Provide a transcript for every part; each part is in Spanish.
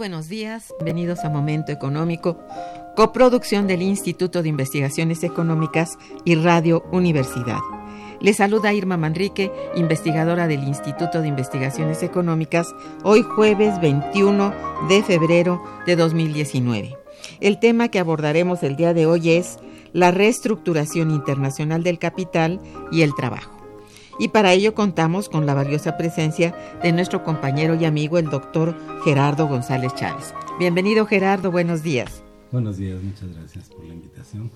Buenos días, bienvenidos a Momento Económico, coproducción del Instituto de Investigaciones Económicas y Radio Universidad. Les saluda Irma Manrique, investigadora del Instituto de Investigaciones Económicas, hoy jueves 21 de febrero de 2019. El tema que abordaremos el día de hoy es la reestructuración internacional del capital y el trabajo y para ello contamos con la valiosa presencia de nuestro compañero y amigo el doctor Gerardo González Chávez. Bienvenido Gerardo, buenos días. Buenos días, muchas gracias por la invitación.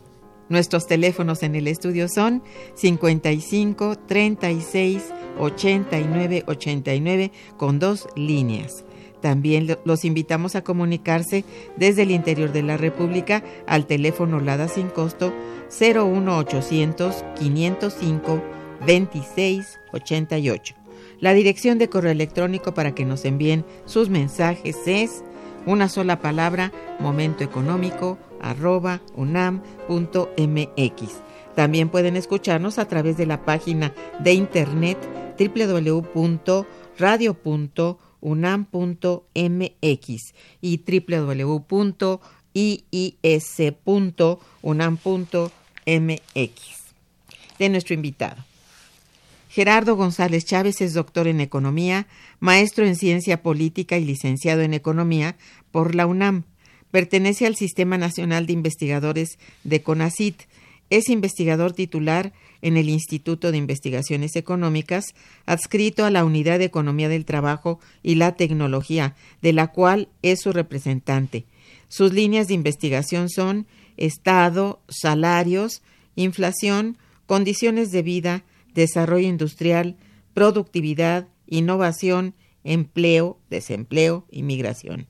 Nuestros teléfonos en el estudio son 55 36 89 89 con dos líneas. También los invitamos a comunicarse desde el interior de la República al teléfono LADA sin costo 01800 505 2688. La dirección de correo electrónico para que nos envíen sus mensajes es una sola palabra momentoeconómico arroba unam.mx. También pueden escucharnos a través de la página de internet www.radio.unam.mx y www.iis.unam.mx de nuestro invitado. Gerardo González Chávez es doctor en Economía, maestro en Ciencia Política y licenciado en Economía por la UNAM. Pertenece al Sistema Nacional de Investigadores de CONACIT. Es investigador titular en el Instituto de Investigaciones Económicas, adscrito a la Unidad de Economía del Trabajo y la Tecnología, de la cual es su representante. Sus líneas de investigación son Estado, salarios, inflación, condiciones de vida, desarrollo industrial, productividad, innovación, empleo, desempleo y migración.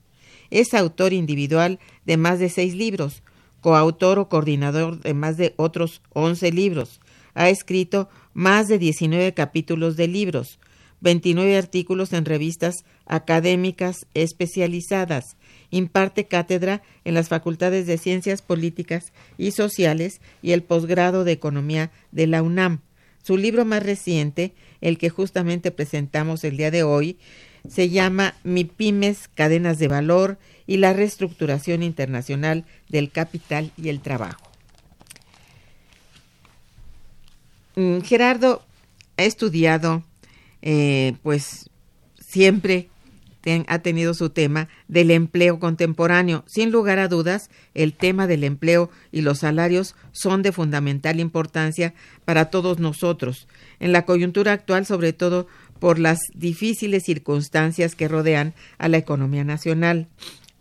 Es autor individual de más de seis libros, coautor o coordinador de más de otros once libros. Ha escrito más de 19 capítulos de libros, 29 artículos en revistas académicas especializadas. Imparte cátedra en las Facultades de Ciencias Políticas y Sociales y el posgrado de Economía de la UNAM. Su libro más reciente, el que justamente presentamos el día de hoy, se llama Mi Pymes, Cadenas de Valor y la Reestructuración Internacional del Capital y el Trabajo. Mm, Gerardo ha estudiado, eh, pues, siempre ha tenido su tema del empleo contemporáneo. Sin lugar a dudas, el tema del empleo y los salarios son de fundamental importancia para todos nosotros. En la coyuntura actual, sobre todo por las difíciles circunstancias que rodean a la economía nacional.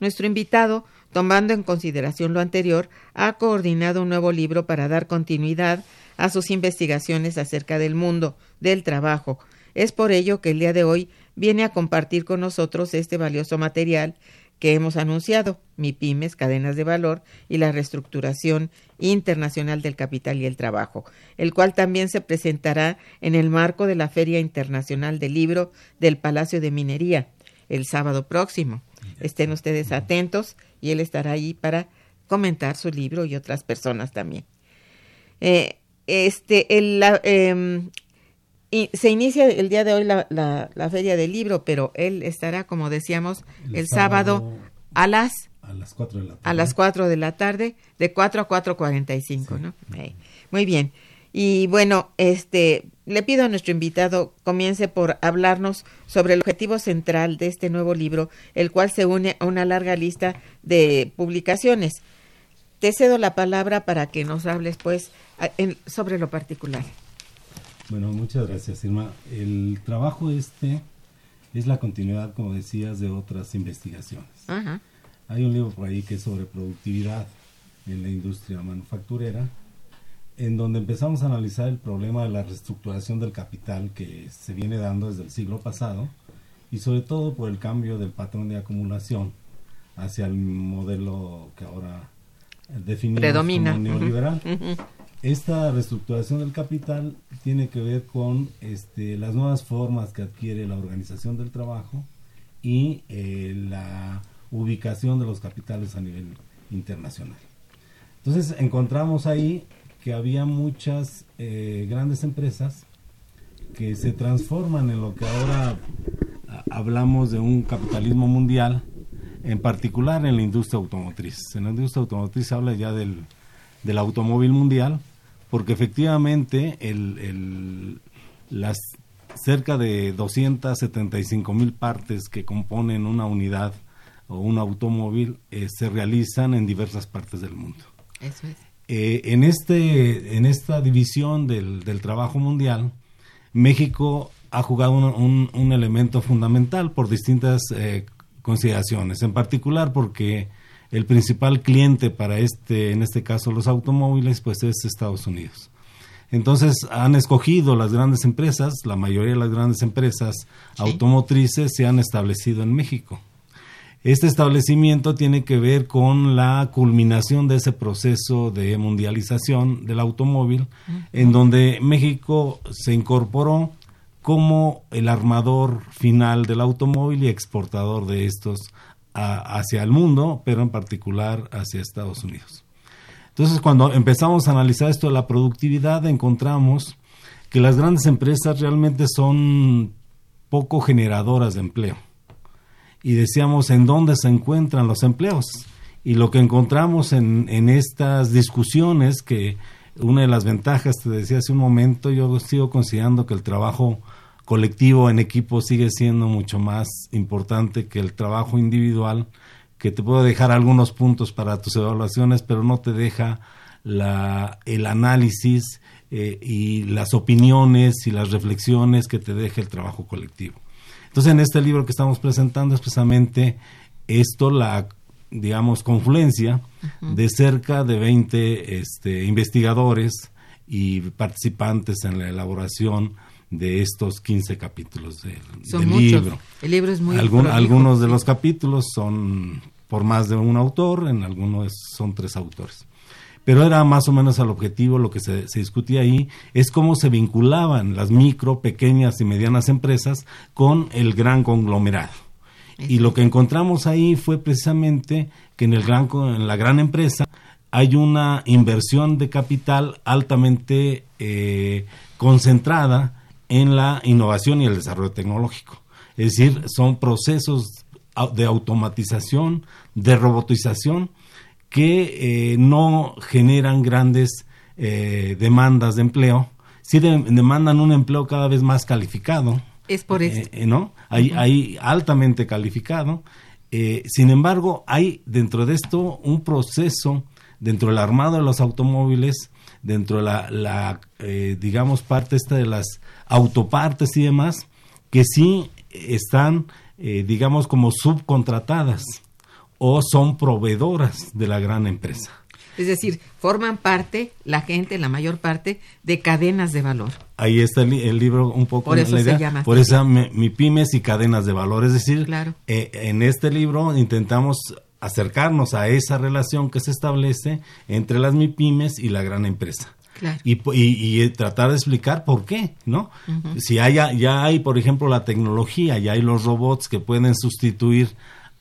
Nuestro invitado, tomando en consideración lo anterior, ha coordinado un nuevo libro para dar continuidad a sus investigaciones acerca del mundo del trabajo. Es por ello que el día de hoy viene a compartir con nosotros este valioso material que hemos anunciado, MIPIMES, cadenas de valor y la reestructuración internacional del capital y el trabajo, el cual también se presentará en el marco de la Feria Internacional del Libro del Palacio de Minería el sábado próximo. Estén ustedes atentos y él estará ahí para comentar su libro y otras personas también. Eh, este, el, se inicia el día de hoy la, la, feria del libro, pero él estará, como decíamos, el, sábado, a las a las 4 de la tarde. A las 4 de la tarde, de 4 a 4.45, ¿no? muy bien. Y bueno, este, le pido a nuestro invitado comience por hablarnos sobre el objetivo central de este nuevo libro, el cual se une a una larga lista de publicaciones. Te cedo la palabra para que nos hables, pues, sobre lo particular. Bueno, muchas gracias, Irma. El trabajo este es la continuidad, como decías, de otras investigaciones. Hay un libro por ahí que es sobre productividad en la industria manufacturera, en donde empezamos a analizar el problema de la reestructuración del capital que se viene dando desde el siglo pasado y sobre todo por el cambio del patrón de acumulación hacia el modelo que ahora definimos como neoliberal. Esta reestructuración del capital tiene que ver con este, las nuevas formas que adquiere la organización del trabajo y eh, la ubicación de los capitales a nivel internacional. Entonces encontramos ahí que había muchas eh, grandes empresas que se transforman en lo que ahora hablamos de un capitalismo mundial, en particular en la industria automotriz. En la industria automotriz se habla ya del, del automóvil mundial, porque efectivamente el, las cerca de 275 mil partes que componen una unidad o un automóvil eh, se realizan en diversas partes del mundo. Eso es. Eh, en, este, en esta división del, del trabajo mundial, México ha jugado un, un, elemento fundamental por distintas eh, consideraciones, en particular porque el principal cliente para este, en este caso los automóviles, pues es Estados Unidos. Entonces han escogido las grandes empresas, la mayoría de las grandes empresas automotrices se han establecido en México. Este establecimiento tiene que ver con la culminación de ese proceso de mundialización del automóvil, en donde México se incorporó como el armador final del automóvil y exportador de estos hacia el mundo, pero en particular hacia Estados Unidos. Entonces, cuando empezamos a analizar esto de la productividad, encontramos que las grandes empresas realmente son poco generadoras de empleo. Y decíamos en dónde se encuentran los empleos. Y lo que encontramos en, en estas discusiones, que una de las ventajas, te decía hace un momento, yo sigo considerando que el trabajo colectivo en equipo sigue siendo mucho más importante que el trabajo individual, que te puedo dejar algunos puntos para tus evaluaciones, pero no te deja la, el análisis eh, y las opiniones y las reflexiones que te deja el trabajo colectivo. Entonces, en este libro que estamos presentando es precisamente esto, la digamos, confluencia de cerca de 20 este, investigadores y participantes en la elaboración de estos 15 capítulos del, libro. El libro es muy Algunos de los capítulos son por más de un autor, en algunos son tres autores. Pero era más o menos el objetivo, lo que se, discutía ahí, es cómo se vinculaban las micro, pequeñas y medianas empresas con el gran conglomerado. Y lo que encontramos ahí fue precisamente que en, el gran, en la gran empresa hay una inversión de capital altamente eh, concentrada en la innovación y el desarrollo tecnológico. Es decir, son procesos de automatización, de robotización, que eh, no generan grandes eh, demandas de empleo, sí demandan un empleo cada vez más calificado. Es por eso. Eh, ¿No? Hay, hay altamente calificado. sin embargo, hay dentro de esto un proceso, dentro del armado de los automóviles, dentro de la, la digamos, parte esta de las autopartes y demás, que sí están, eh, digamos, como subcontratadas o son proveedoras de la gran empresa. Es decir, forman parte, la gente, la mayor parte, de cadenas de valor. Ahí está el, el libro un poco Por eso la se llama Por eso mi, mi pymes y cadenas de valor. Es decir, Claro. eh, en este libro intentamos acercarnos a esa relación que se establece entre las MIPIMES y la gran empresa. Claro. Y, po- y- y, eh, tratar de explicar por qué, ¿no? Si hay, ya hay, por ejemplo, la tecnología, ya hay los robots que pueden sustituir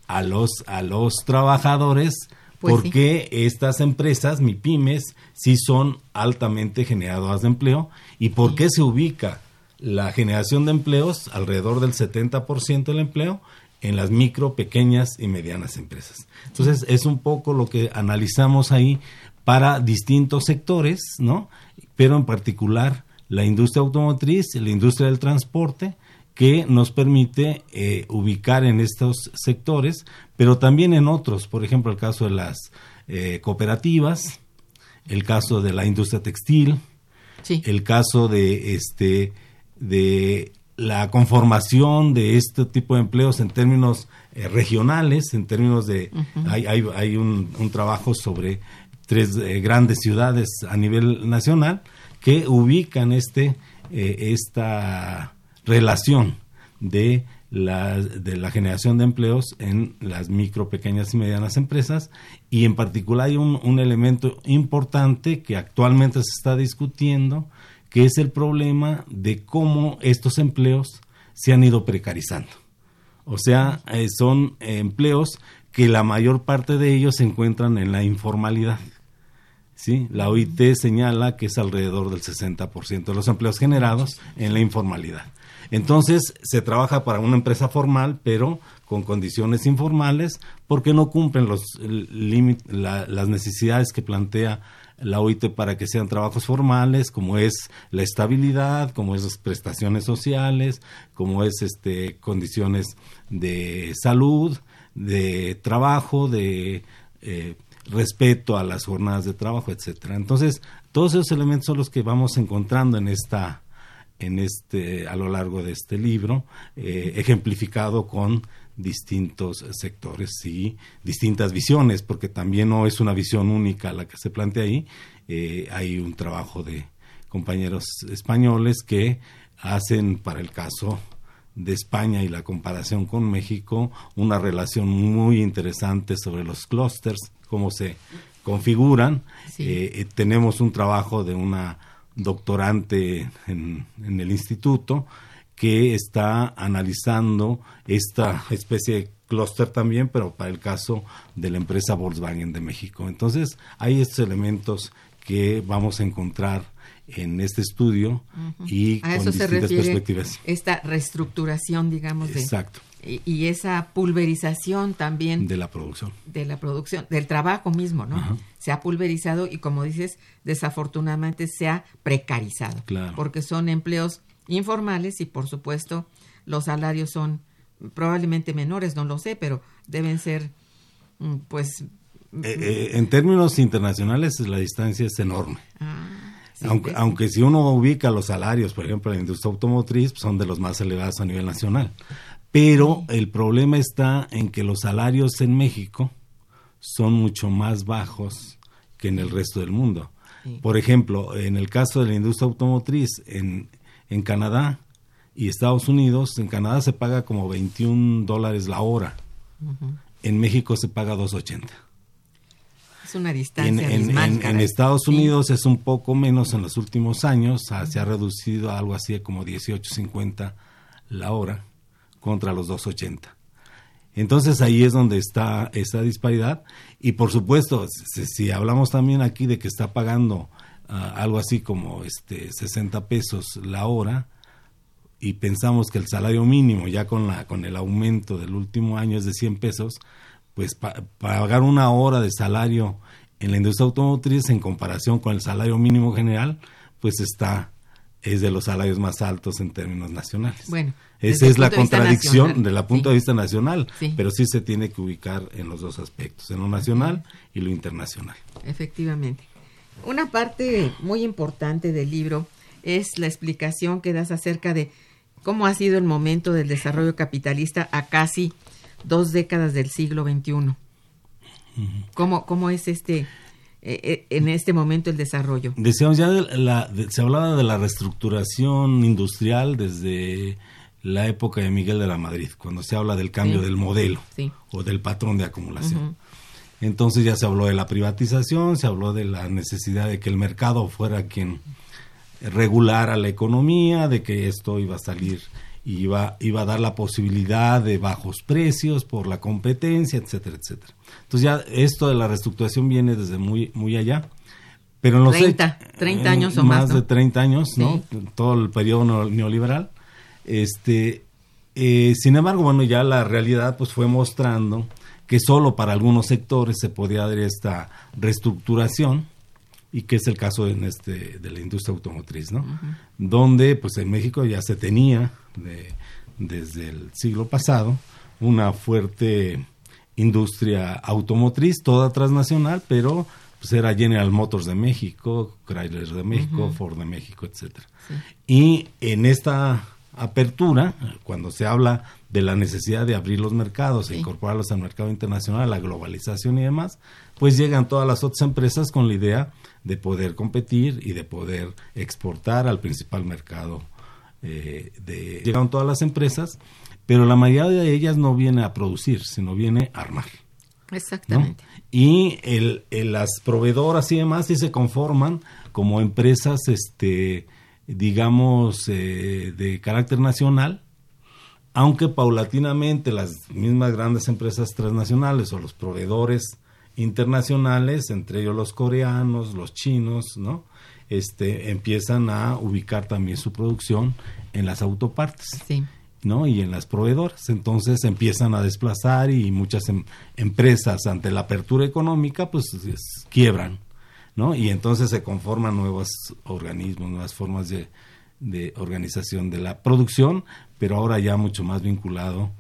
a los, a los trabajadores, Pues ¿por sí. qué estas empresas, MIPIMES, sí son altamente generadoras de empleo? ¿Y por qué se ubica la generación de empleos alrededor del 70% del empleo en las micro, pequeñas y medianas empresas? Entonces, es un poco lo que analizamos ahí para distintos sectores, ¿no? Pero en particular la industria automotriz, la industria del transporte, que nos permite eh, ubicar en estos sectores, pero también en otros, por ejemplo, el caso de las eh, cooperativas, el caso de la industria textil, Sí. el caso de este de la conformación de este tipo de empleos en términos eh, regionales, en términos de hay, hay, hay un, un trabajo sobre tres eh, grandes ciudades a nivel nacional que ubican este eh, esta relación de la, de la generación de empleos en las micro, pequeñas y medianas empresas. Y en particular hay un, un elemento importante que actualmente se está discutiendo que es el problema de cómo estos empleos se han ido precarizando. O sea, eh, son eh, empleos que la mayor parte de ellos se encuentran en la informalidad. ¿sí? La OIT señala que es alrededor del 60% de los empleos generados en la informalidad. Entonces, se trabaja para una empresa formal, pero con condiciones informales, porque no cumplen los la- las necesidades que plantea la OIT para que sean trabajos formales, como es la estabilidad, como es las prestaciones sociales, como es este condiciones de salud, de trabajo, de eh, respeto a las jornadas de trabajo, etcétera. Entonces, todos esos elementos son los que vamos encontrando en esta en este a lo largo de este libro eh, ejemplificado con distintos sectores y distintas visiones porque también no es una visión única la que se plantea ahí Eh, hay un trabajo de compañeros españoles que hacen para el caso de España y la comparación con México una relación muy interesante sobre los clústeres cómo se configuran Sí. Eh, eh, tenemos un trabajo de una doctorante en, en el instituto que está analizando esta especie de clúster también, pero para el caso de la empresa Volkswagen de México. Entonces, hay estos elementos que vamos a encontrar en este estudio y A con eso se distintas refiere perspectivas. esta reestructuración, digamos, de, Exacto, y, y esa pulverización también de la producción. de la producción, del trabajo mismo, ¿no? Se ha pulverizado y como dices, desafortunadamente se ha precarizado. Claro. Porque son empleos informales y por supuesto los salarios son probablemente menores, no lo sé, pero deben ser mm, pues Eh, eh, en términos internacionales la distancia es enorme. ah, sí, aunque, aunque si uno ubica los salarios, por ejemplo, en la industria automotriz, pues, son de los más elevados a nivel nacional. Pero el problema está en que los salarios en México son mucho más bajos que en el resto del mundo. Sí. Por ejemplo, en el caso de la industria automotriz, en, en Canadá y Estados Unidos, en Canadá se paga como 21 dólares la hora. En México se paga 2.80. es una En, distancia en- en- en caray. Estados Sí. Unidos es un poco menos en los últimos años, ah, se ha reducido a algo así como 18.50 la hora contra los 2.80. Entonces ahí es donde está esa disparidad y por supuesto si, si hablamos también aquí de que está pagando algo así como este 60 pesos la hora y pensamos que el salario mínimo ya con la con el aumento del último año es de 100 pesos, pues pa- pagar una hora de salario en la industria automotriz en comparación con el salario mínimo general, pues está es de los salarios más altos en términos nacionales. Bueno, desde esa el es la de contradicción nacional, de la punto sí. de vista nacional, Sí. pero sí se tiene que ubicar en los dos aspectos, en lo nacional y lo internacional. Efectivamente. Una parte muy importante del libro es la explicación que das acerca de cómo ha sido el momento del desarrollo capitalista a casi dos décadas del siglo XXI. ¿Cómo, cómo es este, eh, eh, en este momento el desarrollo. Decíamos ya, de la, de- se hablaba de la reestructuración industrial desde la época de Miguel de la Madrid, cuando se habla del cambio Sí. del modelo Sí. o del patrón de acumulación. Entonces ya se habló de la privatización, se habló de la necesidad de que el mercado fuera quien regulara la economía, de que esto iba a salir y iba, iba a dar la posibilidad de bajos precios por la competencia, etcétera, etcétera. Entonces ya esto de la reestructuración viene desde muy, muy allá. Pero en los 30, hech- 30 en años o más, ¿no? de 30 años, ¿no? Todo el periodo neo- neoliberal. Este, eh, sin embargo, bueno, ya la realidad pues fue mostrando que solo para algunos sectores se podía dar esta reestructuración y que es el caso en este de la industria automotriz, ¿no? Donde pues en México ya se tenía de- desde el siglo pasado una fuerte industria automotriz, toda transnacional, pero pues era General Motors de México, Chrysler de México, Ford de México, etcétera. Y en esta apertura, cuando se habla de la necesidad de abrir los mercados e incorporarlos al mercado internacional, la globalización y demás, pues llegan todas las otras empresas con la idea de poder competir y de poder exportar al principal mercado. eh, de, llegaron todas las empresas, pero la mayoría de ellas no viene a producir, sino viene a armar. ¿no? Exactamente. Y el, el- las proveedoras y demás sí se conforman como empresas, este, digamos, eh, de carácter nacional, aunque paulatinamente las mismas grandes empresas transnacionales o los proveedores internacionales, entre ellos los coreanos, los chinos, ¿no? Este, empiezan a ubicar también su producción en las autopartes. Sí. ¿no? y en las proveedoras. Entonces empiezan a desplazar y muchas em- empresas ante la apertura económica pues es- quiebran, ¿no? Y entonces se conforman nuevos organismos, nuevas formas de, de organización de la producción, pero ahora ya mucho más vinculado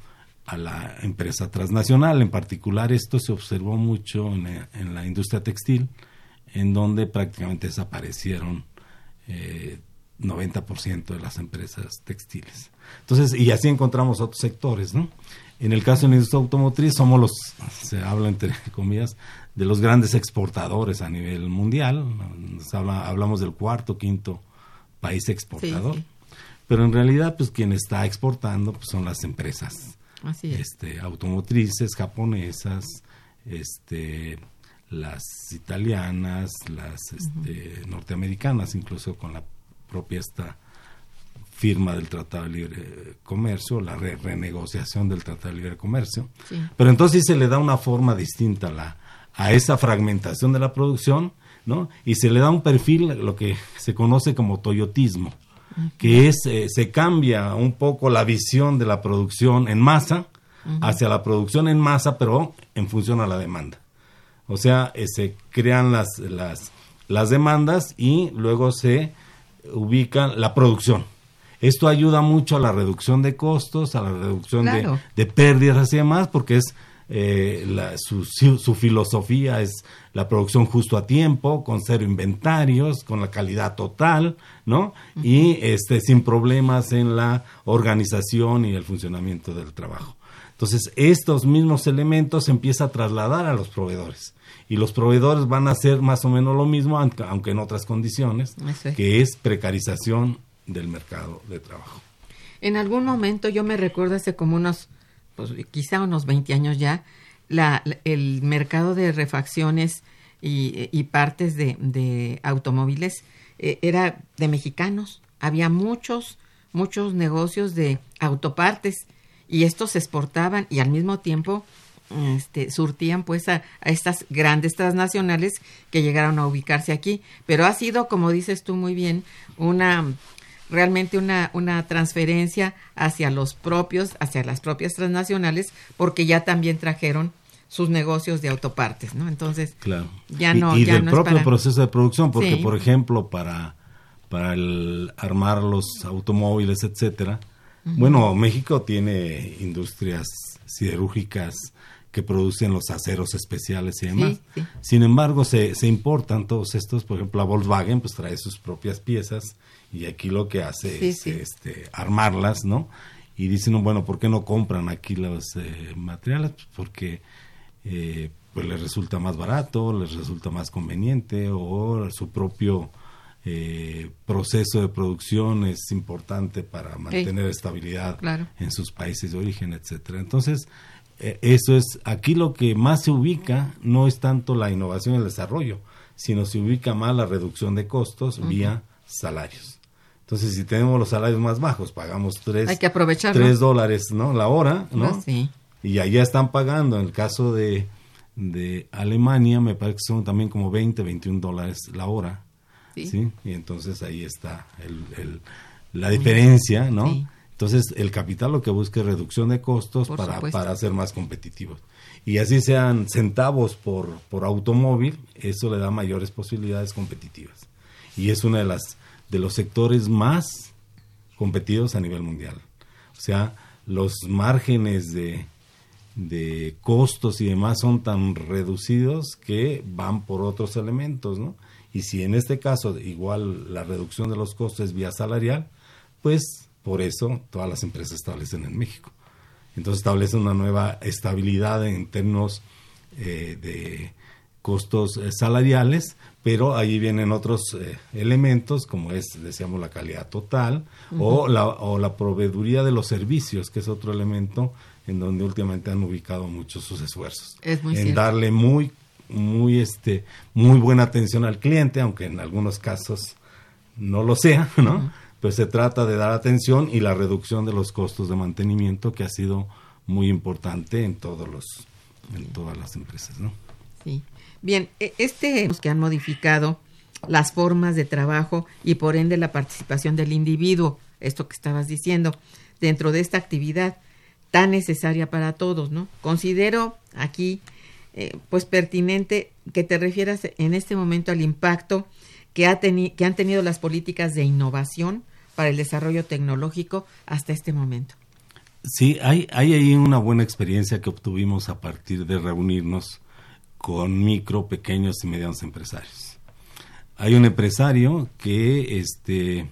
a la empresa transnacional. En particular esto se observó mucho en, en la industria textil, en donde prácticamente desaparecieron eh, 90% de las empresas textiles. Entonces, y así encontramos otros sectores, ¿no? En el caso de la industria automotriz somos los, se habla entre comillas, de los grandes exportadores a nivel mundial. Nos habla- hablamos del cuarto, quinto país exportador. sí. Pero en realidad, pues quien está exportando pues, son las empresas Así es. este, automotrices japonesas, este, las italianas, las este, norteamericanas, incluso con la propia esta firma del Tratado de Libre Comercio, la re- renegociación del Tratado de Libre Comercio. Sí. Pero entonces sí se le da una forma distinta a, la, a esa fragmentación de la producción, ¿no? Y se le da un perfil, lo que se conoce como toyotismo, que es, eh, se cambia un poco la visión de la producción en masa hacia la producción en masa, pero en función a la demanda. O sea, eh, se crean las, las, las demandas y luego se ubica la producción. Esto ayuda mucho a la reducción de costos, a la reducción de- Claro. de, pérdidas y demás, porque es eh, la- su, filosofía es la producción justo a tiempo, con cero inventarios, con la calidad total, ¿no? Y este, sin problemas en la organización y el funcionamiento del trabajo. Entonces, estos mismos elementos se empieza a trasladar a los proveedores. Y los proveedores van a hacer más o menos lo mismo, aunque en otras condiciones, es. que es precarización del mercado de trabajo. En algún momento yo me recuerdo hace como unos, pues quizá unos 20 años ya, la, el mercado de refacciones y, y partes de, de automóviles eh, era de mexicanos. Había muchos, muchos negocios de autopartes y estos se exportaban y al mismo tiempo este, surtían pues a, a estas grandes transnacionales que llegaron a ubicarse aquí. Pero ha sido, como dices tú muy bien, una realmente una, una transferencia hacia los propios, hacia las propias transnacionales, porque ya también trajeron sus negocios de autopartes, ¿no? Entonces, Claro. ya no, y, ya del no es propio para- proceso de producción, porque Sí. por ejemplo, para, para el armar los automóviles, etcétera, bueno, México tiene industrias siderúrgicas que producen los aceros especiales y demás. Sí, sí. Sin embargo, se, se importan todos estos, por ejemplo, la Volkswagen pues trae sus propias piezas y aquí lo que hace Sí, es sí. este, armarlas, ¿no? Y dicen, bueno, ¿por qué no compran aquí los eh, materiales? Pues porque eh, pues les resulta más barato, les resulta más conveniente o su propio eh, proceso de producción es importante para mantener estabilidad en sus países de origen, etcétera. Entonces, eso es aquí lo que más se ubica no es tanto la innovación y el desarrollo, sino se ubica más la reducción de costos vía salarios. Entonces, si tenemos los salarios más bajos, pagamos tres, Hay que dólares ¿no? la hora, ¿no? Ah, sí. Y allá están pagando, en el caso de, de Alemania, me parece que son también como 20, 21 dólares la hora. Sí. Y entonces ahí está el, la diferencia, ¿no? Entonces el capital lo que busca es reducción de costos para, para ser más competitivos. Y así sean centavos por, por automóvil, eso le da mayores posibilidades competitivas. Y es uno de, las, de los sectores más competidos a nivel mundial. O sea, los márgenes de, de costos y demás son tan reducidos que van por otros elementos, ¿no? Y si en este caso igual la reducción de los costos es vía salarial, pues por eso todas las empresas establecen en México. Entonces establecen una nueva estabilidad en términos eh, de costos eh, salariales, pero ahí vienen otros eh, elementos como es, decíamos, la calidad total o, la, o la proveeduría de los servicios, que es otro elemento en donde últimamente han ubicado muchos sus esfuerzos. en darle muy muy este muy buena atención al cliente, aunque en algunos casos no lo sea, ¿no? Pues se trata de dar atención y la reducción de los costos de mantenimiento que ha sido muy importante en todos los en todas las empresas, ¿no? Sí. Bien, e, este que han modificado las formas de trabajo y por ende la participación del individuo, esto que estabas diciendo, dentro de esta actividad tan necesaria para todos, ¿no? Considero aquí eh, pues pertinente que te refieras en este momento al impacto que, ha que han tenido las políticas de innovación para el desarrollo tecnológico hasta este momento. Sí, hay, hay ahí una buena experiencia que obtuvimos a partir de reunirnos con micro, pequeños y medianos empresarios. Hay un empresario que, este,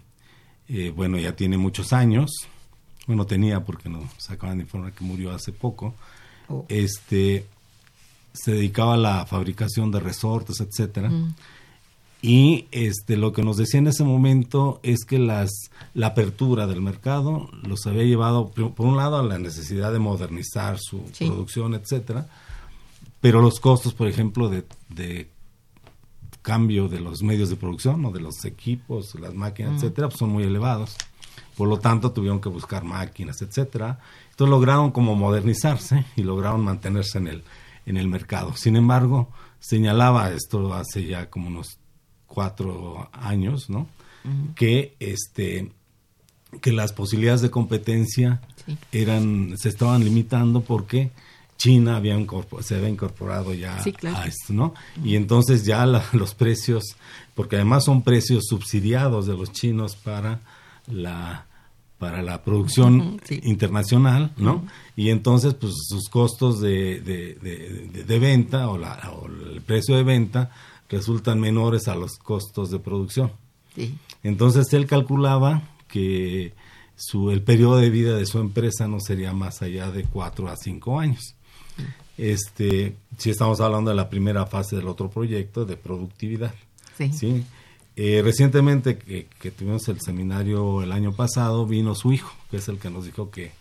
eh, bueno, ya tiene muchos años, bueno, tenía porque nos acaban de informar que murió hace poco, oh. este, se dedicaba a la fabricación de resortes, etcétera. Mm. Y este lo que nos decía en ese momento es que las la apertura del mercado los había llevado por un lado a la necesidad de modernizar su producción, etcétera, pero los costos, por ejemplo, de, de, cambio de los medios de producción o de los equipos, las máquinas, mm. etcétera, pues son muy elevados. Por lo tanto, tuvieron que buscar máquinas, etcétera. Entonces lograron como modernizarse y lograron mantenerse en el en el mercado. Sin embargo, señalaba esto hace ya como unos cuatro años, ¿no? Que este que las posibilidades de competencia eran se estaban limitando porque China había se había incorporado ya a esto, ¿no? Y entonces ya los precios, porque además son precios subsidiados de los chinos para la para la producción internacional, ¿no? Y entonces, pues sus costos de, de, venta o, la, el precio de venta resultan menores a los costos de producción. Entonces él calculaba que su, el periodo de vida de su empresa no sería más allá de cuatro a cinco años. Este, si estamos hablando de la primera fase del otro proyecto de productividad. ¿sí? Eh, recientemente que, tuvimos el seminario el año pasado, vino su hijo, que es el que nos dijo que,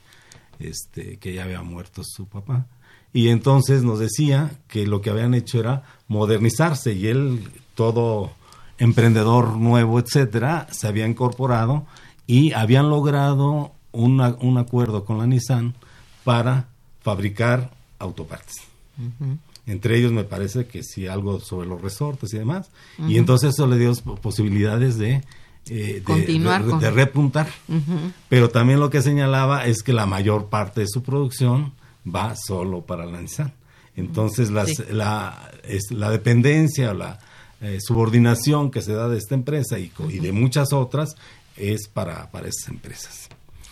este, que ya había muerto su papá. Y entonces nos decía que lo que habían hecho era modernizarse y él, todo emprendedor nuevo, etcétera, se había incorporado y habían logrado un acuerdo con la Nissan para fabricar autopartes. Entre ellos me parece que sí algo sobre los resortes y demás. Y entonces eso le dio posibilidades de, eh, de, repuntar. Pero también lo que señalaba es que la mayor parte de su producción va solo para la Nissan. Entonces la, es, la dependencia o la eh, subordinación que se da de esta empresa y, y de muchas otras es para, para esas empresas.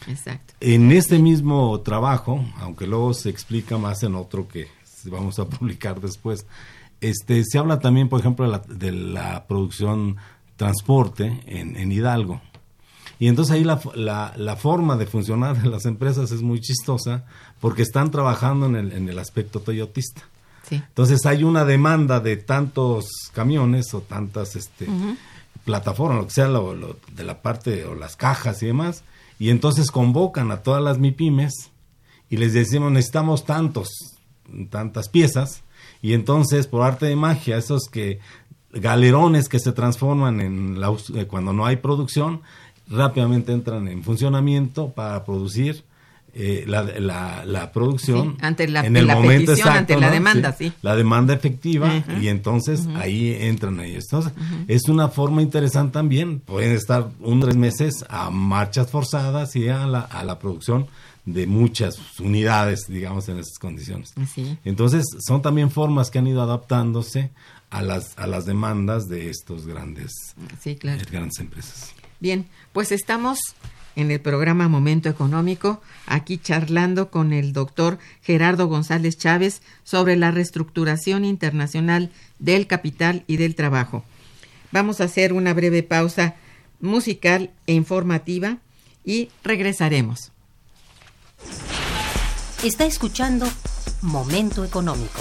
Exacto. En este mismo trabajo, aunque luego se explica más en otro que vamos a publicar después. Este, se habla también, por ejemplo, de la, de la producción transporte en, en, Hidalgo. Y entonces ahí la, la, la, forma de funcionar de las empresas es muy chistosa porque están trabajando en el, en el aspecto toyotista. Entonces hay una demanda de tantos camiones o tantas este, plataformas, lo que sea, de la parte o las cajas y demás, y entonces convocan a todas las MIPIMES y les decimos necesitamos tantos, tantas piezas, y entonces por arte de magia, esos que galerones que se transforman en la, eh, cuando no hay producción, rápidamente entran en funcionamiento para producir eh, la, la, producción ante la, en el momento exacto, ante la demanda, sí, la demanda efectiva y entonces ahí entran ellos. Entonces es una forma interesante también, pueden estar un tres meses a marchas forzadas y a la, a la producción de muchas unidades, digamos, en esas condiciones. Entonces son también formas que han ido adaptándose a las, a las demandas de estos grandes, sí, claro. grandes empresas. Bien, pues estamos en el programa Momento Económico, aquí charlando con el doctor Gerardo González Chávez sobre la reestructuración internacional del capital y del trabajo. Vamos a hacer una breve pausa musical e informativa y regresaremos. Está escuchando Momento Económico.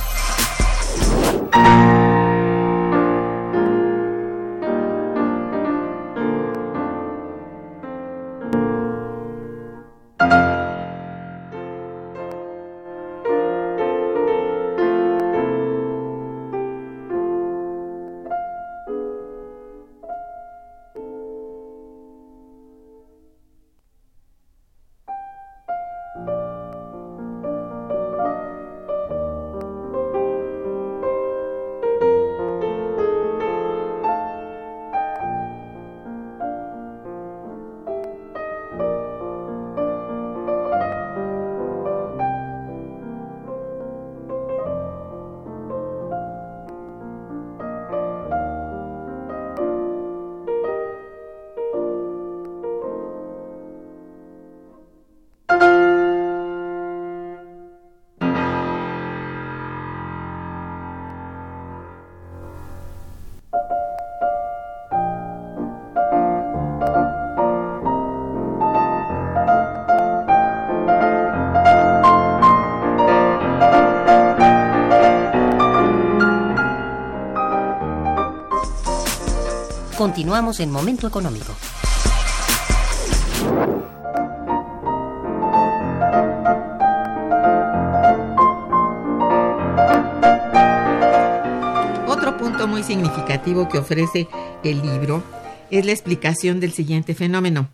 Continuamos en Momento Económico. Otro punto muy significativo que ofrece el libro es la explicación del siguiente fenómeno,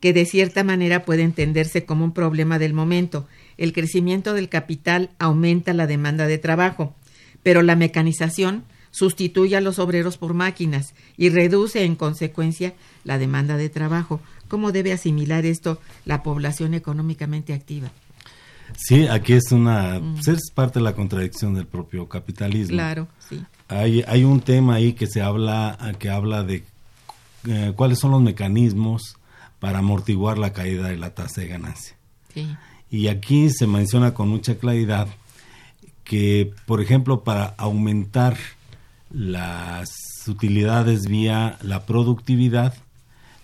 que de cierta manera puede entenderse como un problema del momento. El crecimiento del capital aumenta la demanda de trabajo, pero la mecanización sustituye a los obreros por máquinas y reduce en consecuencia la demanda de trabajo. ¿Cómo debe asimilar esto la población económicamente activa? Sí, aquí es una, pues es parte de la contradicción del propio capitalismo. Claro, sí. Hay, hay un tema ahí que se habla, que habla de eh, cuáles son los mecanismos para amortiguar la caída de la tasa de ganancia. Sí. Y aquí se menciona con mucha claridad que, por ejemplo, para aumentar las utilidades vía la productividad,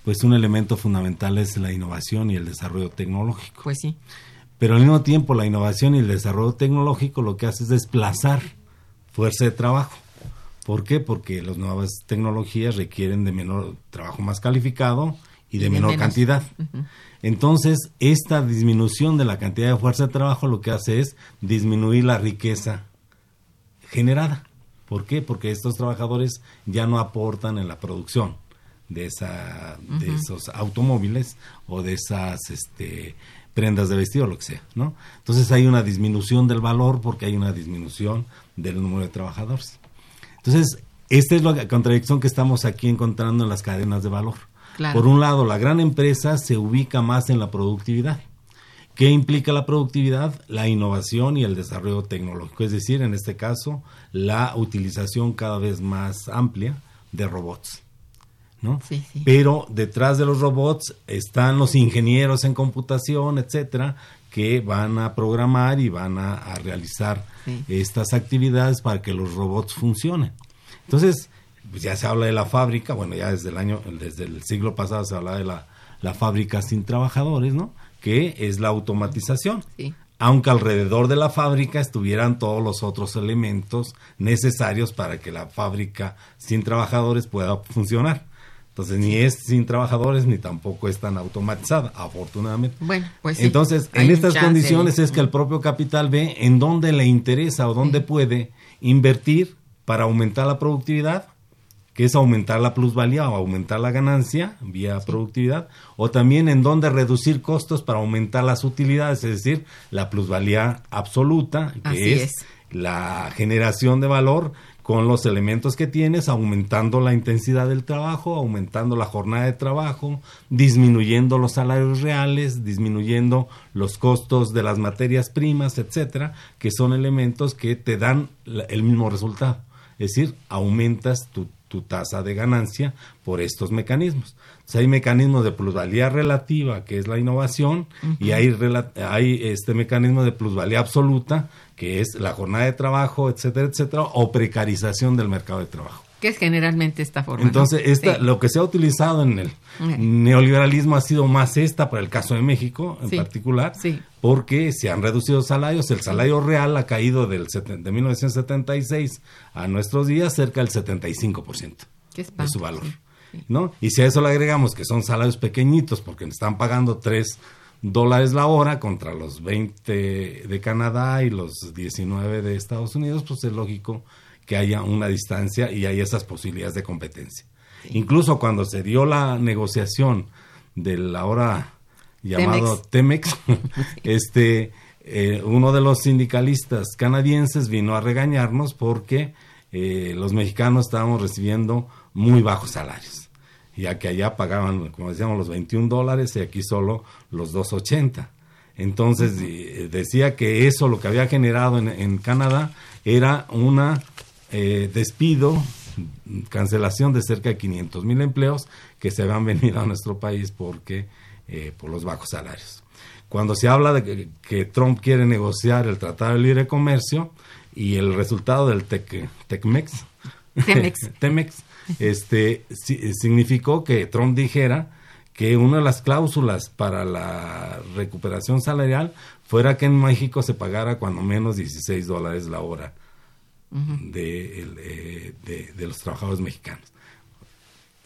pues un elemento fundamental es la innovación y el desarrollo tecnológico. Pues sí. Pero al mismo tiempo la innovación y el desarrollo tecnológico lo que hace es desplazar fuerza de trabajo. ¿Por qué? Porque las nuevas tecnologías requieren de menor trabajo más calificado y de, Y menor menos. cantidad. Entonces, esta disminución de la cantidad de fuerza de trabajo lo que hace es disminuir la riqueza generada. ¿Por qué? Porque estos trabajadores ya no aportan en la producción de esa de esos automóviles o de esas este prendas de vestido o lo que sea, ¿no? Entonces hay una disminución del valor porque hay una disminución del número de trabajadores. Entonces, esta es la contradicción que estamos aquí encontrando en las cadenas de valor. Claro. Por un lado, la gran empresa se ubica más en la productividad. ¿Qué implica la productividad? La innovación y el desarrollo tecnológico, es decir, en este caso, la utilización cada vez más amplia de robots. ¿no? Sí, sí. Pero detrás de los robots están los ingenieros en computación, etcétera, que van a programar y van a, a realizar Sí. estas actividades para que los robots funcionen. Entonces, pues ya se habla de la fábrica, bueno, ya desde el año, desde el siglo pasado se habla de la, la fábrica sin trabajadores, ¿no? Que es la automatización. Sí. Aunque alrededor de la fábrica estuvieran todos los otros elementos necesarios para que la fábrica sin trabajadores pueda funcionar. Entonces, ni es sin trabajadores ni tampoco es tan automatizada, afortunadamente. Bueno, pues sí. Entonces, en estas condiciones es que el propio capital ve en dónde le interesa o dónde puede invertir para aumentar la productividad, que es aumentar la plusvalía o aumentar la ganancia vía productividad, o también en dónde reducir costos para aumentar las utilidades, es decir, la plusvalía absoluta, que Así es, es. la generación de valor con los elementos que tienes, aumentando la intensidad del trabajo, aumentando la jornada de trabajo, disminuyendo los salarios reales, disminuyendo los costos de las materias primas, etcétera, que son elementos que te dan el mismo resultado. Es decir, aumentas tu, tu tasa de ganancia por estos mecanismos. Entonces, hay mecanismos de plusvalía relativa, que es la innovación, y hay, hay este mecanismo de plusvalía absoluta, que es la jornada de trabajo, etcétera, etcétera, o precarización del mercado de trabajo. Que es generalmente esta forma. ¿no? Entonces, esta, Sí. lo que se ha utilizado en el neoliberalismo ha sido más esta para el caso de México en Sí. particular, Sí. Porque se han reducido salarios. El salario real ha caído del seten- de 1976 a nuestros días cerca del 75% Qué de su valor. ¿no? Y si a eso le agregamos que son salarios pequeñitos porque están pagando 3 dólares la hora contra los 20 de Canadá y los 19 de Estados Unidos, pues es lógico que haya una distancia y hay esas posibilidades de competencia. Incluso cuando se dio la negociación del ahora llamado Temex, este eh, uno de los sindicalistas canadienses vino a regañarnos porque eh, los mexicanos estábamos recibiendo muy bajos salarios, ya que allá pagaban, como decíamos, los 21 dólares y aquí solo los 2.80. Entonces eh, decía que eso lo que había generado en, en Canadá era una eh, despido, cancelación de cerca de 500 mil empleos que se habían venido a nuestro país porque eh, por los bajos salarios. Cuando se habla de que, que Trump quiere negociar el Tratado de Libre Comercio y el resultado del Tec, Tecmex, Temex. Temex, este, si- significó que Trump dijera que una de las cláusulas para la recuperación salarial fuera que en México se pagara cuando menos 16 dólares la hora de, eh, de- de los trabajadores mexicanos.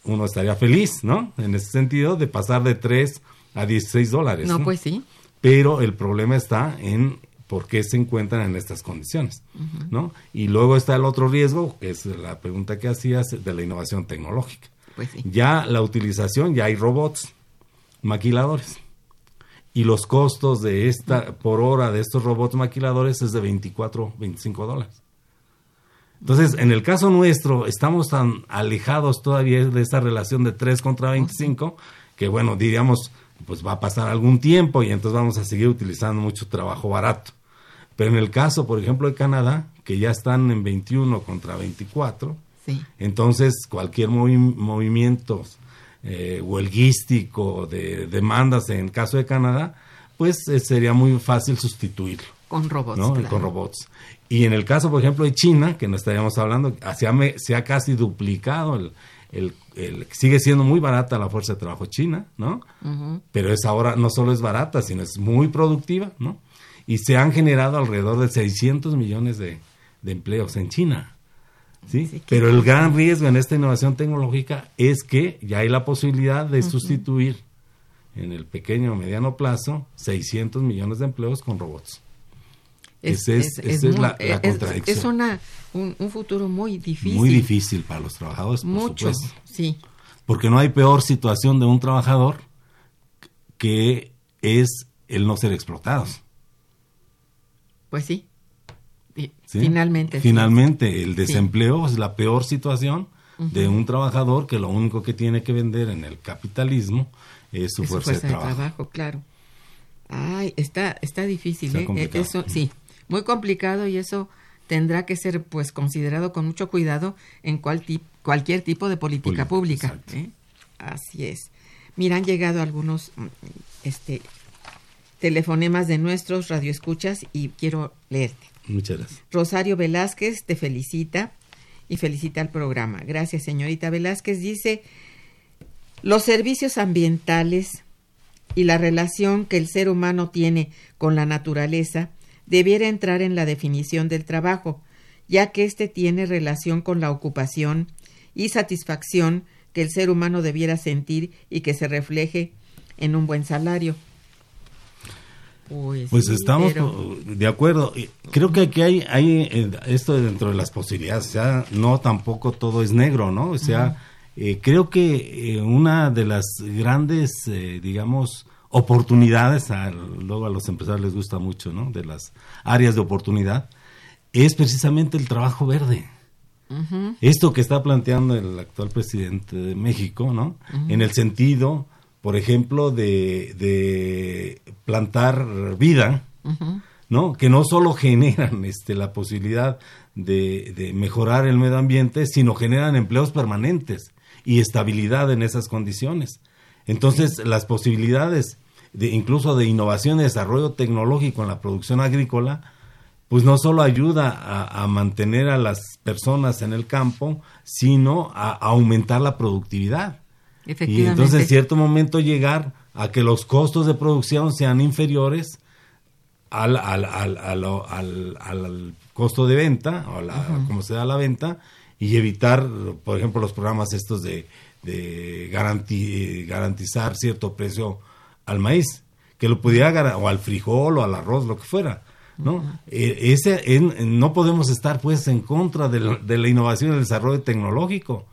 Uno estaría feliz, ¿no? En ese sentido, de pasar de 3 a 16 dólares. No, pues sí. Pero el problema está en por qué se encuentran en estas condiciones, ¿no? Y luego está el otro riesgo, que es la pregunta que hacías, de la innovación tecnológica. Pues sí. Ya la utilización, ya hay robots, maquiladores. Y los costos de esta, por hora de estos robots maquiladores es de 24, 25 dólares. Entonces, en el caso nuestro, estamos tan alejados todavía de esa relación de 3 contra 25, que bueno, diríamos, pues va a pasar algún tiempo y entonces vamos a seguir utilizando mucho trabajo barato. Pero en el caso, por ejemplo, de Canadá, que ya están en 21 contra 24, Sí. entonces cualquier movi- movimiento eh, huelguístico de demandas en caso de Canadá, pues eh, sería muy fácil sustituirlo. Con robots. ¿no? claro. Con robots. Y en el caso, por ejemplo, de China, que no estaríamos hablando, se ha, me- se ha casi duplicado el, el- el- sigue siendo muy barata la fuerza de trabajo china, ¿no? Pero es ahora, no solo es barata, sino es muy productiva, ¿no? Y se han generado alrededor de 600 millones de, de empleos en China. ¿sí? Pero el gran riesgo en esta innovación tecnológica es que ya hay la posibilidad de sustituir en el pequeño o mediano plazo 600 millones de empleos con robots. Es- esa es muy- la- la es- contradicción. Es una, un, un futuro muy difícil. Muy difícil para los trabajadores, por Mucho, supuesto. sí. Porque no hay peor situación de un trabajador que es el no ser explotados. Pues sí. Y ¿sí? Finalmente. sí. Finalmente, el desempleo es la peor situación de un trabajador que lo único que tiene que vender en el capitalismo es su Es su fuerza, de trabajo. claro. Ay, está, está difícil, Está ¿eh? Eso, sí, muy complicado y eso tendrá que ser pues considerado con mucho cuidado en cual tip- cualquier tipo de política pública. ¿eh? Así es. Mira, han llegado algunos este telefonemas de nuestros radioescuchas y quiero leerte. Muchas gracias. Rosario Velázquez te felicita y felicita al programa. Gracias, señorita Velázquez. Dice, los servicios ambientales y la relación que el ser humano tiene con la naturaleza debiera entrar en la definición del trabajo, ya que éste tiene relación con la ocupación y satisfacción que el ser humano debiera sentir y que se refleje en un buen salario. Pues, Pues sí, estamos pero- de acuerdo. Creo que aquí hay, hay eh, esto dentro de las posibilidades. O sea, no tampoco todo es negro, ¿no? O sea, eh, creo que eh, una de las grandes, eh, digamos, oportunidades, a- luego a los empresarios les gusta mucho, ¿no? De las áreas de oportunidad, es precisamente el trabajo verde. Esto que está planteando el actual presidente de México, ¿no? En el sentido, por ejemplo, de, de plantar vida. ¿no? Que no solo generan este, la posibilidad de, de mejorar el medio ambiente, sino generan empleos permanentes y estabilidad en esas condiciones. Entonces, las posibilidades de incluso de innovación y desarrollo tecnológico en la producción agrícola, pues no solo ayuda a, a mantener a las personas en el campo, sino a, a aumentar la productividad. Y Efectivamente. entonces en cierto momento llegar a que los costos de producción sean inferiores al, al, al, al, al- al costo de venta, o la, como se da la venta, y evitar, por ejemplo, los programas estos de, de garanti- garantizar cierto precio al maíz, que lo pudiera, o al frijol, o al arroz, lo que fuera. ¿no? Eh, ese, en- no podemos estar pues en contra de, la- de la innovación y el desarrollo tecnológico,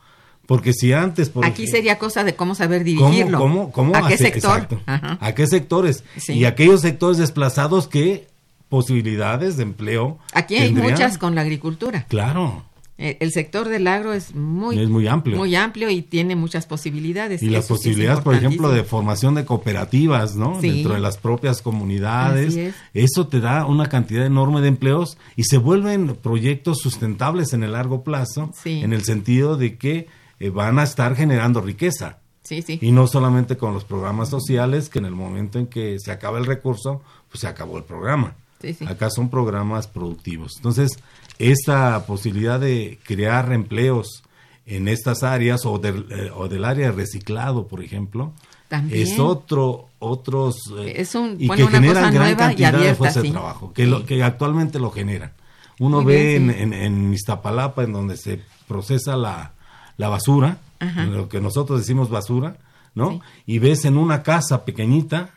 porque si antes... Por Aquí ejemplo, sería cosa de cómo saber ¿Cómo, dirigirlo. cómo, cómo ¿A qué sector? exacto. ¿A qué sectores? Sí. Y aquellos sectores desplazados que posibilidades de empleo. Aquí hay tendrían. muchas con la agricultura. Claro. Eh, El sector del agro es muy, Es muy amplio. muy amplio y tiene muchas posibilidades. Y las posibilidades, por ejemplo, de formación de cooperativas, ¿no? Sí. Dentro de las propias comunidades. Es. Eso te da una cantidad enorme de empleos y se vuelven proyectos sustentables en el largo plazo, Sí. en el sentido de que eh, van a estar generando riqueza. Sí, sí. Y no solamente con los programas sociales, que en el momento en que se acaba el recurso, pues se acabó el programa. Sí, sí. Acá son programas productivos. Entonces, esta posibilidad de crear empleos en estas áreas o, del- eh, o del área de reciclado, por ejemplo, También. es otro otros eh, Es un- y bueno, que generan gran cantidad de fuerza sí. de trabajo, que, lo, que actualmente lo generan. Uno Muy ve bien, en, en, en Iztapalapa, en donde se procesa la, la basura, Ajá. lo que nosotros decimos basura, ¿no? Y ves en una casa pequeñita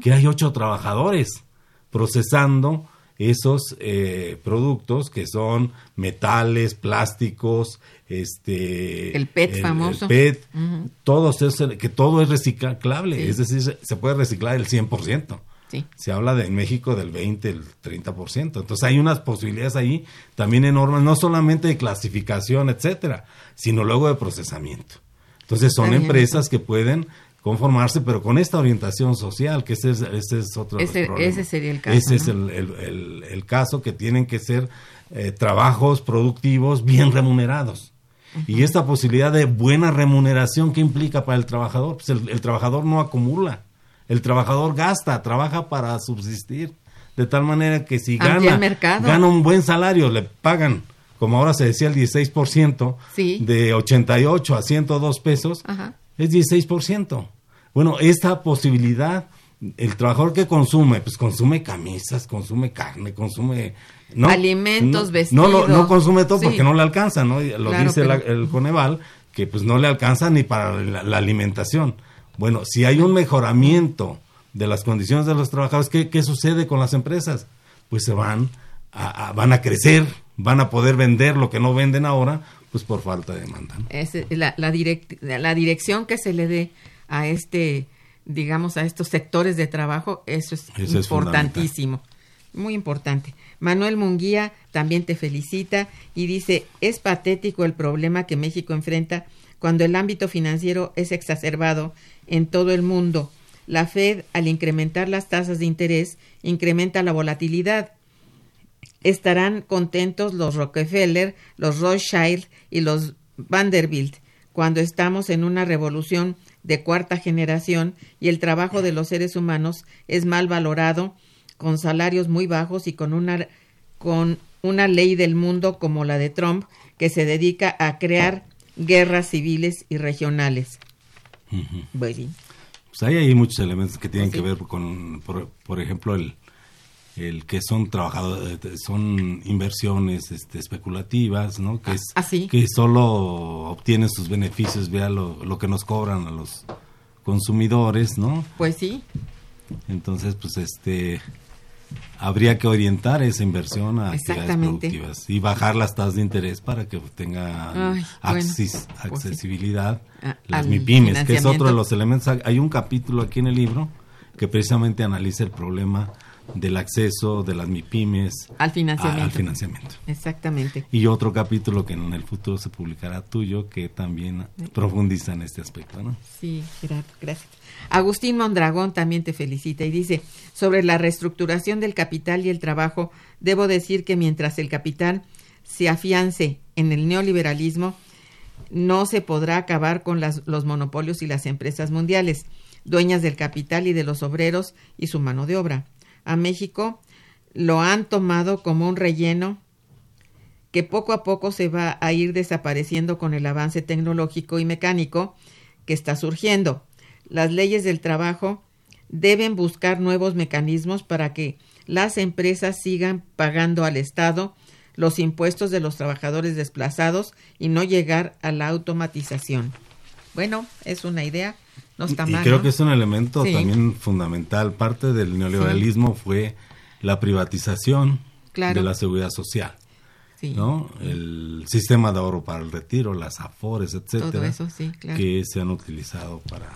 que hay ocho trabajadores procesando esos eh, productos que son metales, plásticos, este El PET famoso. PET, Ujú. todos esos, que todo es reciclable, Sí. es decir, se, puede reciclar el 100%. Sí. Se habla de en México del 20, el 30%. Entonces hay unas posibilidades ahí también enormes, no solamente de clasificación, etcétera, sino luego de procesamiento. Entonces son empresas que pueden conformarse, pero con esta orientación social, que ese es, ese es otro Ese- sería el caso, Ese es el, el- el- el caso que tienen que ser eh, trabajos productivos bien remunerados. Y esta posibilidad de buena remuneración, ¿qué implica para el trabajador? Pues el, trabajador no acumula, el trabajador gasta, trabaja para subsistir, de tal manera que si gana, gana un buen salario, le pagan, como ahora se decía, el 16%, Sí. de 88 a 102 pesos, Ajá. Es 16%. Bueno, esta posibilidad, el trabajador que consume, pues consume camisas, consume carne, consume... ¿no? Alimentos, no, vestidos. No, lo- no consume todo Sí. porque no le alcanza, ¿no? Lo Claro, dice la- el Coneval, que pues no le alcanza ni para la, la alimentación. Bueno, si hay un mejoramiento de las condiciones de los trabajadores, ¿qué, qué sucede con las empresas? Pues se van a, a- van a crecer, van a poder vender lo que no venden ahora, pues por falta de demanda. ¿no? Es la, la, direct- la dirección que se le dé a este, digamos, a estos sectores de trabajo, eso es Eso es importantísimo. Muy importante. Manuel Munguía también te felicita y dice, es patético el problema que México enfrenta cuando el ámbito financiero es exacerbado en todo el mundo. La Fed, al incrementar las tasas de interés, incrementa la volatilidad estarán contentos los Rockefeller, los Rothschild y los Vanderbilt cuando estamos en una revolución de cuarta generación y el trabajo de los seres humanos es mal valorado con salarios muy bajos y con una con una ley del mundo como la de Trump que se dedica a crear guerras civiles y regionales. Pues sí. Pues ahí hay muchos elementos que tienen Pues sí. que ver con, por, por ejemplo, el, el que son trabajadores, son inversiones este, especulativas, ¿no? Que es Ah, sí. que solo obtienen sus beneficios vía lo, lo que nos cobran a los consumidores, ¿no? Pues sí. Entonces, pues este habría que orientar esa inversión a actividades productivas y bajar las tasas de interés para que bueno, acces- pues sí. accesibilidad A- las MIPIMES, que es otro de los elementos. Hay un capítulo aquí en el libro que precisamente analiza el problema del acceso de las MIPIMES Al a- financiamiento. al financiamiento. Exactamente. Y otro capítulo que en el futuro se publicará tuyo que también profundiza en este aspecto, ¿no? Sí, gracias. Agustín Mondragón también te felicita y dice, sobre la reestructuración del capital y el trabajo, debo decir que mientras el capital se afiance en el neoliberalismo, no se podrá acabar con las- los monopolios y las empresas mundiales, dueñas del capital y de los obreros y su mano de obra. A México lo han tomado como un relleno que poco a poco se va a ir desapareciendo con el avance tecnológico y mecánico que está surgiendo. Las leyes del trabajo deben buscar nuevos mecanismos para que las empresas sigan pagando al Estado los impuestos de los trabajadores desplazados y no llegar a la automatización. Bueno, es una idea, y creo que es un elemento Sí. también fundamental. Parte del neoliberalismo fue la privatización Claro. de la seguridad social, Sí, ¿no? El sistema de ahorro para el retiro, las afores, etcétera, todo eso, sí, claro. que se han utilizado para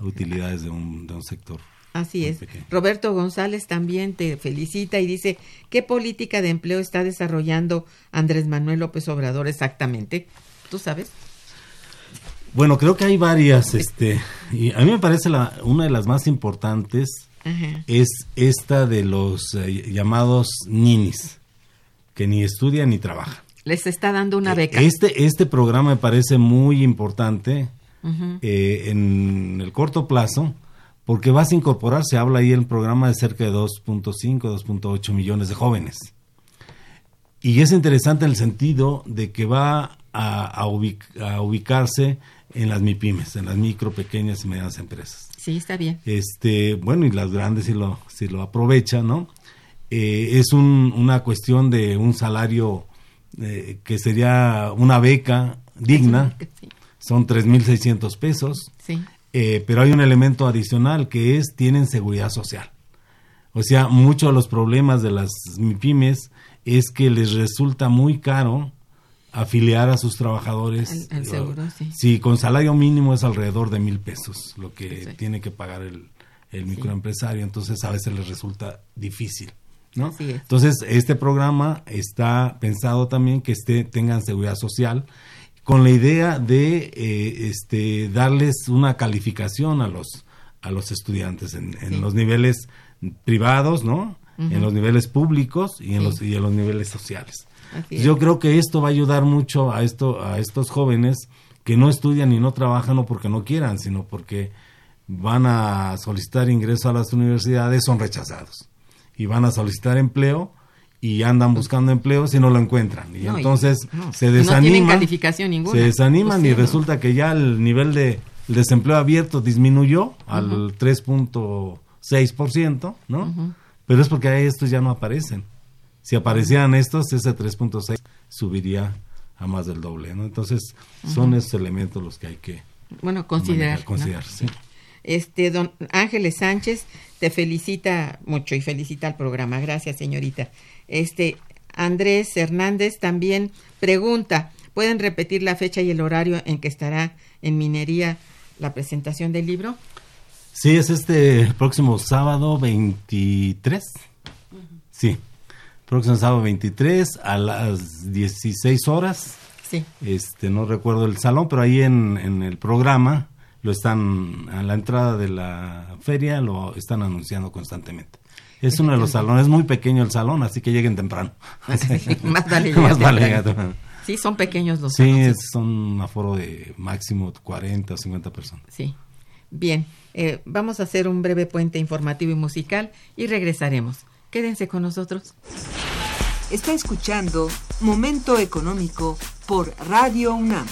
utilidades de un, de un sector. Así es. pequeño. Roberto González también te felicita y dice, ¿qué política de empleo está desarrollando Andrés Manuel López Obrador exactamente? ¿Tú sabes? Bueno, creo que hay varias, este, y a mí me parece la, una de las más importantes es esta de los eh, llamados ninis, que ni estudian ni trabajan. Les está dando una beca. Este, este programa me parece muy importante eh, en el corto plazo, porque vas a incorporar, se habla ahí en el programa de cerca de 2.5, 2.8 millones de jóvenes. Y es interesante en el sentido de que va a, a ubic- a ubicarse en las MIPIMES, en las micro, pequeñas y medianas empresas. Sí, está bien. este bueno y las grandes si lo si lo aprovechan no Eh, es un- una cuestión de un salario eh, que sería una beca digna. Sí, son 3.600 pesos. Sí. eh, pero hay un elemento adicional que es tienen seguridad social. O sea muchos de los problemas de las pymes es que les resulta muy caro afiliar a sus trabajadores Al- al seguro, sí. si con salario mínimo es alrededor de mil pesos lo que tiene que pagar el, el microempresario, entonces a veces les resulta difícil. ¿no? Así es. Entonces, este programa está pensado también que esté, tengan seguridad social con la idea de eh, este, darles una calificación a los, a los estudiantes en, en los niveles privados, ¿no? En los niveles públicos y en, los, y en los niveles sociales. Yo creo que esto va a ayudar mucho a, esto, a estos jóvenes que no estudian y no trabajan no porque no quieran, sino porque van a solicitar ingreso a las universidades, son rechazados. Y van a solicitar empleo y andan buscando empleo si no lo encuentran. Y entonces se desaniman. calificación ninguna. Se desaniman pues y resulta que ya el nivel de desempleo abierto disminuyó al 3.6%, ¿no? Pero es porque estos ya no aparecen. Si aparecieran estos, ese 3.6 subiría a más del doble, ¿no? Entonces, son esos elementos los que hay que bueno considerar. Este don Ángeles Sánchez te felicita mucho y felicita al programa. Gracias, señorita. Este Andrés Hernández también pregunta, ¿pueden repetir la fecha y el horario en que estará en minería la presentación del libro? Sí, es este próximo sábado 23. Sí, próximo sábado 23 a las 16 horas. Sí. Este, no recuerdo el salón, pero ahí en, en el programa lo están, a la entrada de la feria lo están anunciando constantemente. Es uno de los salones, muy pequeño el salón, así que lleguen temprano. más vale llegar Sí, son pequeños los salones. Sí, son un aforo de máximo 40 o 50 personas. Sí. Bien, eh, vamos a hacer un breve puente informativo y musical y regresaremos. Quédense con nosotros. Está escuchando Momento Económico por Radio UNAM.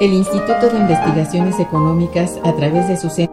el Instituto de Investigaciones Económicas a través de su centro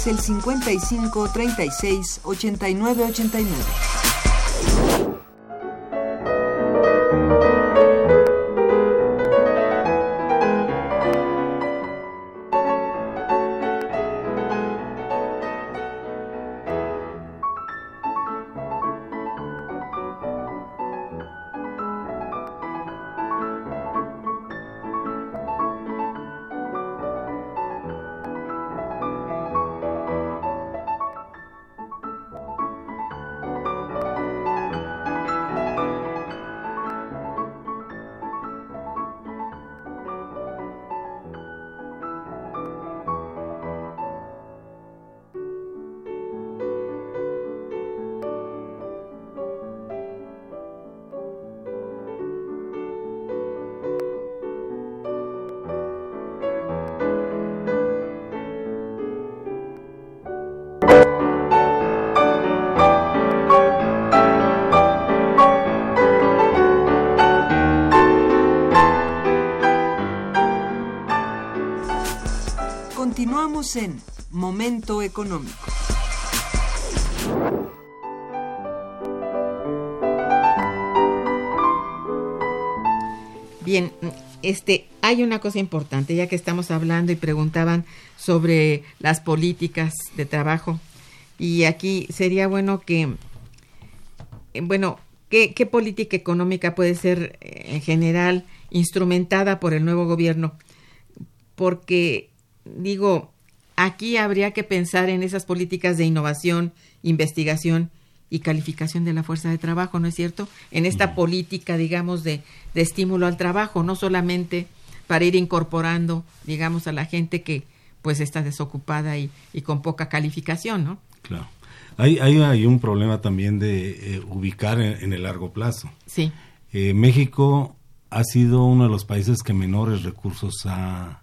es el 55 36 89 89. En Momento Económico. Bien, este, hay una cosa importante, ya que estamos hablando y preguntaban sobre las políticas de trabajo. Y aquí sería bueno que, bueno, ¿qué, qué política económica puede ser eh, en general instrumentada por el nuevo gobierno? Porque, digo, Aquí habría que pensar en esas políticas de innovación, investigación y calificación de la fuerza de trabajo, ¿no es cierto? En esta política, digamos, de, estímulo al trabajo, no solamente para ir incorporando, digamos, a la gente que pues está desocupada y, con poca calificación, ¿no? Claro. Hay, hay, hay un problema también de eh, ubicar en, en el largo plazo. Sí. Eh, México ha sido uno de los países que menores recursos ha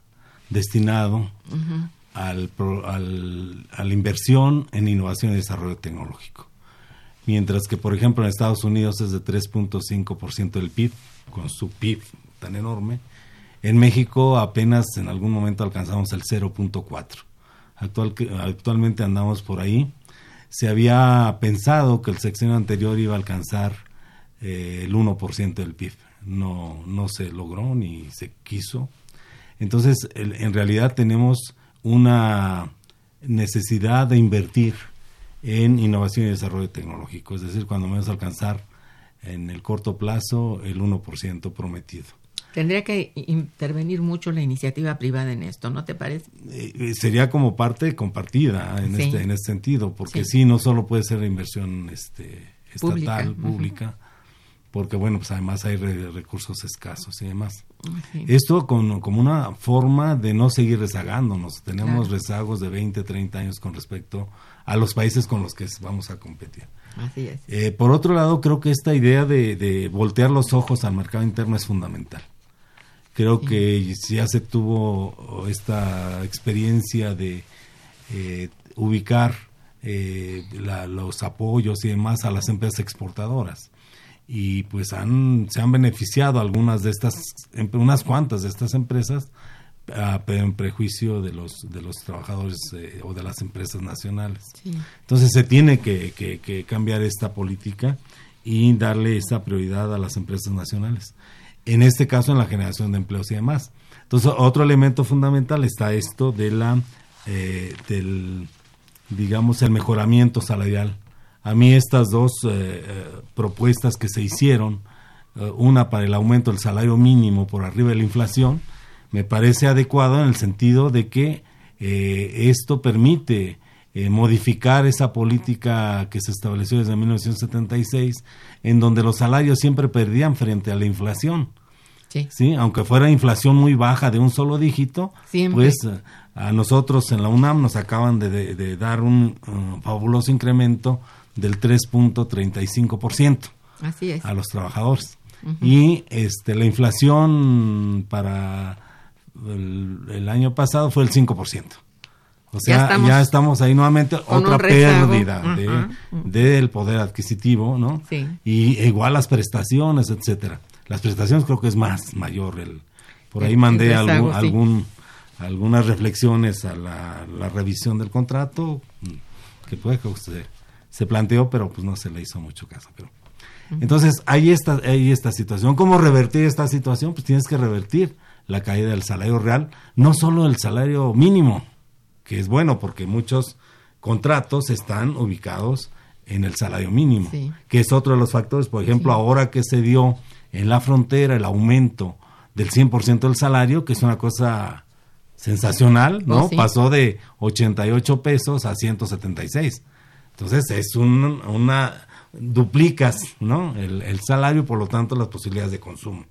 destinado pro- al- a la inversión en innovación y desarrollo tecnológico. Mientras que, por ejemplo, en Estados Unidos es de 3.5% del PIB, con su PIB tan enorme. En México apenas en algún momento alcanzamos el 0.4. Actual, actualmente andamos por ahí. Se había pensado que el sexenio anterior iba a alcanzar eh, el 1% del PIB. No, no se logró ni se quiso. Entonces, en realidad tenemos una necesidad de invertir en innovación y desarrollo tecnológico, es decir, cuando menos alcanzar en el corto plazo el 1% prometido. Tendría que intervenir mucho la iniciativa privada en esto, ¿no te parece? Eh, eh, sería como parte compartida en, Sí. este, en este sentido, porque Sí. sí. no solo puede ser inversión este, Pública, estatal, pública, porque bueno, pues además hay re- recursos escasos y demás. Sí. Esto con, como una forma de no seguir rezagándonos. Tenemos Claro. rezagos de 20, 30 años con respecto a los países con los que vamos a competir. Así es. Eh, por otro lado, creo que esta idea de, de voltear los ojos al mercado interno es fundamental. Creo que ya se tuvo esta experiencia de eh, ubicar eh, la- los apoyos y demás a las empresas exportadoras. Y pues han, se han beneficiado algunas de estas, em- unas cuantas de estas empresas, ah, pero en prejuicio de los, de los trabajadores eh, o de las empresas nacionales. Sí. Entonces se tiene que, que- que cambiar esta política y darle esta prioridad a las empresas nacionales. En este caso, en la generación de empleos y demás. Entonces, otro elemento fundamental está esto de la, eh, del, digamos, el mejoramiento salarial. A mí estas dos eh, eh, propuestas que se hicieron, eh, una para el aumento del salario mínimo por arriba de la inflación, me parece adecuado en el sentido de que eh, esto permite eh, modificar esa política que se estableció desde 1976, en donde los salarios siempre perdían frente a la inflación. Sí. ¿sí? Aunque fuera inflación muy baja de un solo dígito, Siempre. pues a nosotros en la UNAM nos acaban de, de- de dar un fabuloso incremento del 3.35% Así es. a los trabajadores. Y este la inflación para el, el año pasado fue el 5%. O sea, Ya ya estamos ahí nuevamente otra pérdida de- del poder adquisitivo, ¿no? Sí. Y igual las prestaciones, etcétera. Las prestaciones creo que es más mayor el por ahí El- mandé el rezago, algún, sí. algún algunas reflexiones a la, la revisión del contrato que puede que usted se planteó, pero pues no se le hizo mucho caso, pero entonces, hay esta, hay esta situación. ¿Cómo revertir esta situación? Pues tienes que revertir la caída del salario real, no solo el salario mínimo, que es bueno porque muchos contratos están ubicados en el salario mínimo, Sí. que es otro de los factores. Por ejemplo, Sí. ahora que se dio en la frontera el aumento del 100% del salario, que es una cosa sensacional, ¿no? Oh, sí. Pasó de 88 pesos a 176. Entonces es un- una duplicas, ¿no? El, el salario y por lo tanto las posibilidades de consumo.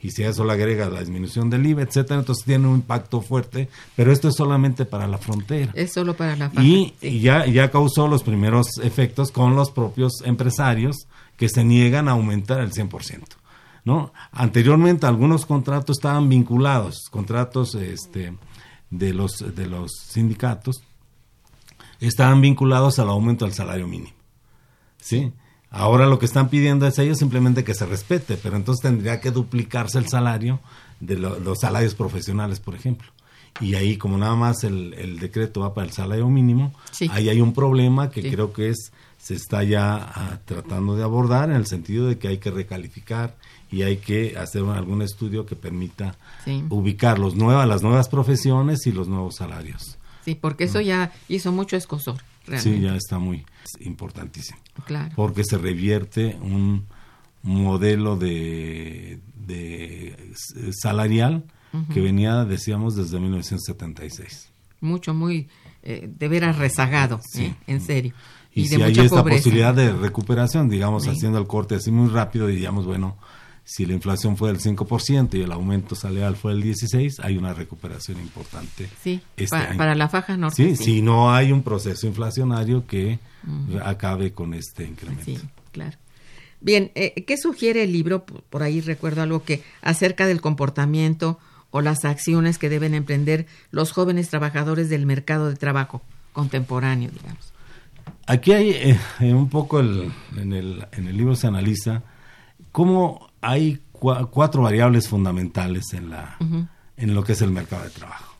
Y si a eso le agrega la disminución del IVA, etcétera, entonces tiene un impacto fuerte, pero esto es solamente para la frontera. Es solo para la faja. Y, sí. y ya, ya causó los primeros efectos con los propios empresarios que se niegan a aumentar el 100%. ¿no? Anteriormente algunos contratos estaban vinculados, contratos este, de, los, de los sindicatos, estaban vinculados al aumento del salario mínimo. ¿sí? Ahora lo que están pidiendo es ellos simplemente que se respete, pero entonces tendría que duplicarse el salario de lo- los salarios profesionales, por ejemplo. Y ahí, como nada más el, el decreto va para el salario mínimo, Sí. ahí hay un problema que Sí. creo que es se está ya ah, tratando de abordar en el sentido de que hay que recalificar y hay que hacer algún estudio que permita Sí. ubicar los nuevas, las nuevas profesiones y los nuevos salarios. Sí, porque eso ya hizo mucho escosor, realmente. Sí, ya está muy importantísimo. Claro. porque se revierte un modelo de, de s- salarial que venía, decíamos, desde 1976. Mucho, muy, eh, de veras rezagado, Sí. ¿eh? en serio. Y, de si hay mucha esta pobreza. posibilidad de recuperación, digamos, Sí. haciendo el corte así muy rápido, diríamos, bueno, si la inflación fue del 5% y el aumento salarial fue del 16%, hay una recuperación importante. Sí, este pa- año. para la faja norte. Sí, si no hay un proceso inflacionario que acabe con este incremento. Sí, claro. Bien, eh, ¿qué sugiere el libro? Por ahí recuerdo algo que acerca del comportamiento o las acciones que deben emprender los jóvenes trabajadores del mercado de trabajo contemporáneo, digamos. Aquí hay eh, un poco el- en, el, en el libro se analiza cómo hay cua- cuatro variables fundamentales en, la, en lo que es el mercado de trabajo.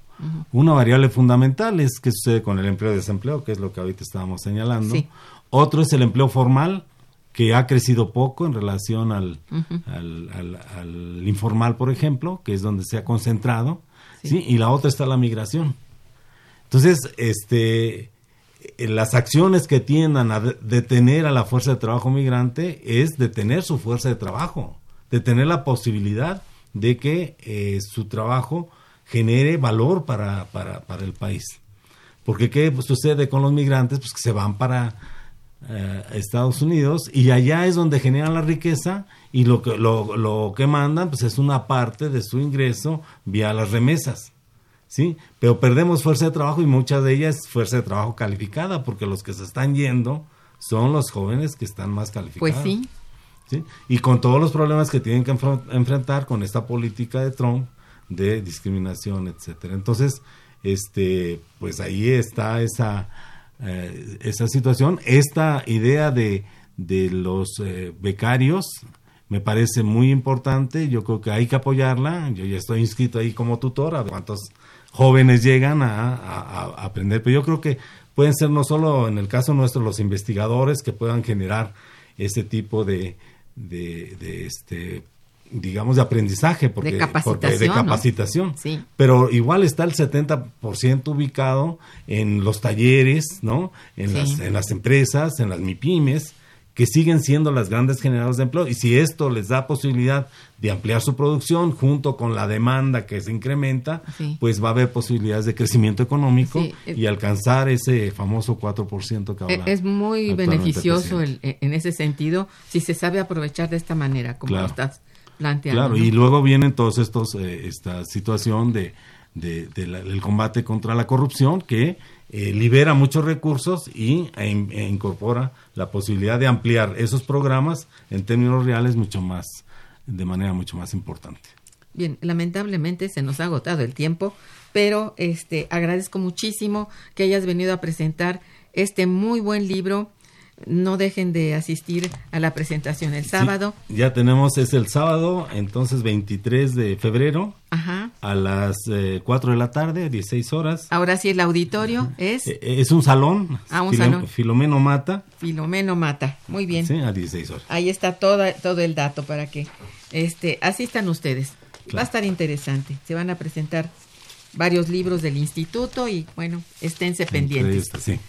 Una variable fundamental es qué sucede con el empleo y desempleo, que es lo que ahorita estábamos señalando. Sí. Otro es el empleo formal, que ha crecido poco en relación al, al, al- al informal, por ejemplo, que es donde se ha concentrado. ¿sí? Y la otra está la migración. Entonces, este, eh, las acciones que tiendan a de- detener a la fuerza de trabajo migrante es detener su fuerza de trabajo, detener la posibilidad de que eh, su trabajo genere valor para, para, para el país. Porque ¿qué sucede con los migrantes? Pues que se van para eh, Estados Unidos y allá es donde generan la riqueza y lo que, lo, lo que mandan pues es una parte de su ingreso vía las remesas. ¿sí? Pero perdemos fuerza de trabajo y muchas de ellas fuerza de trabajo calificada, porque los que se están yendo son los jóvenes que están más calificados. Pues sí, ¿sí? Y con todos los problemas que tienen que enfren- enfrentar con esta política de Trump de discriminación, etcétera. Entonces, este, pues ahí está esa, eh, esa situación. Esta idea de, de los eh, becarios me parece muy importante. Yo creo que hay que apoyarla. Yo ya estoy inscrito ahí como tutor. A ver cuántos jóvenes llegan a- a aprender. Pero yo creo que pueden ser no solo en el caso nuestro los investigadores que puedan generar ese tipo de, de, de, este digamos de aprendizaje porque De porque de capacitación, Sí. pero igual está el 70% ubicado en los talleres, ¿no? En, Sí. las, en las empresas, en las MIPIMES, que siguen siendo las grandes generadores de empleo. Y si esto les da posibilidad de ampliar su producción junto con la demanda que se incrementa, Sí. pues va a haber posibilidades de crecimiento económico Sí, eh, y alcanzar ese famoso 4% que E- habla es muy beneficioso el- en ese sentido si se sabe aprovechar de esta manera, como Claro. lo estás planteando. Claro, ¿no? y luego vienen todos estos, eh, esta situación de, de- de la- del combate contra la corrupción que eh, libera muchos recursos y e e incorpora la posibilidad de ampliar esos programas en términos reales mucho más, de manera mucho más importante. Bien, lamentablemente se nos ha agotado el tiempo, pero este agradezco muchísimo que hayas venido a presentar este muy buen libro. No dejen de asistir a la presentación el sábado. Sí, ya tenemos, es el sábado, entonces 23 de febrero Ajá. a las eh, 4 de la tarde, 16 horas. Ahora sí el auditorio es Eh, es un salón, Ah, un Filo- salón. Filomeno Mata, Filomeno Mata. Muy bien. sí, a 16 horas. Ahí está toda, todo el dato para que este, asistan ustedes. Va a estar interesante. Se van a presentar varios libros del instituto y bueno, esténse pendientes. Sí.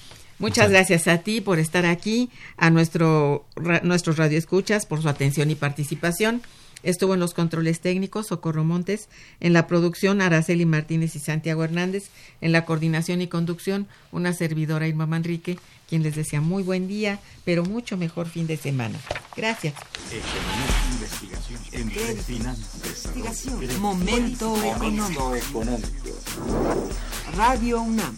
Muchas gracias a ti por estar aquí, a nuestro, ra- nuestros radioescuchas por su atención y participación. Estuvo en los controles técnicos Socorro Montes, en la producción Araceli Martínez y Santiago Hernández, en la coordinación y conducción una servidora Irma Manrique, quien les desea muy buen día, pero mucho mejor fin de semana. Gracias. Investigación. Momento económico. Radio UNAM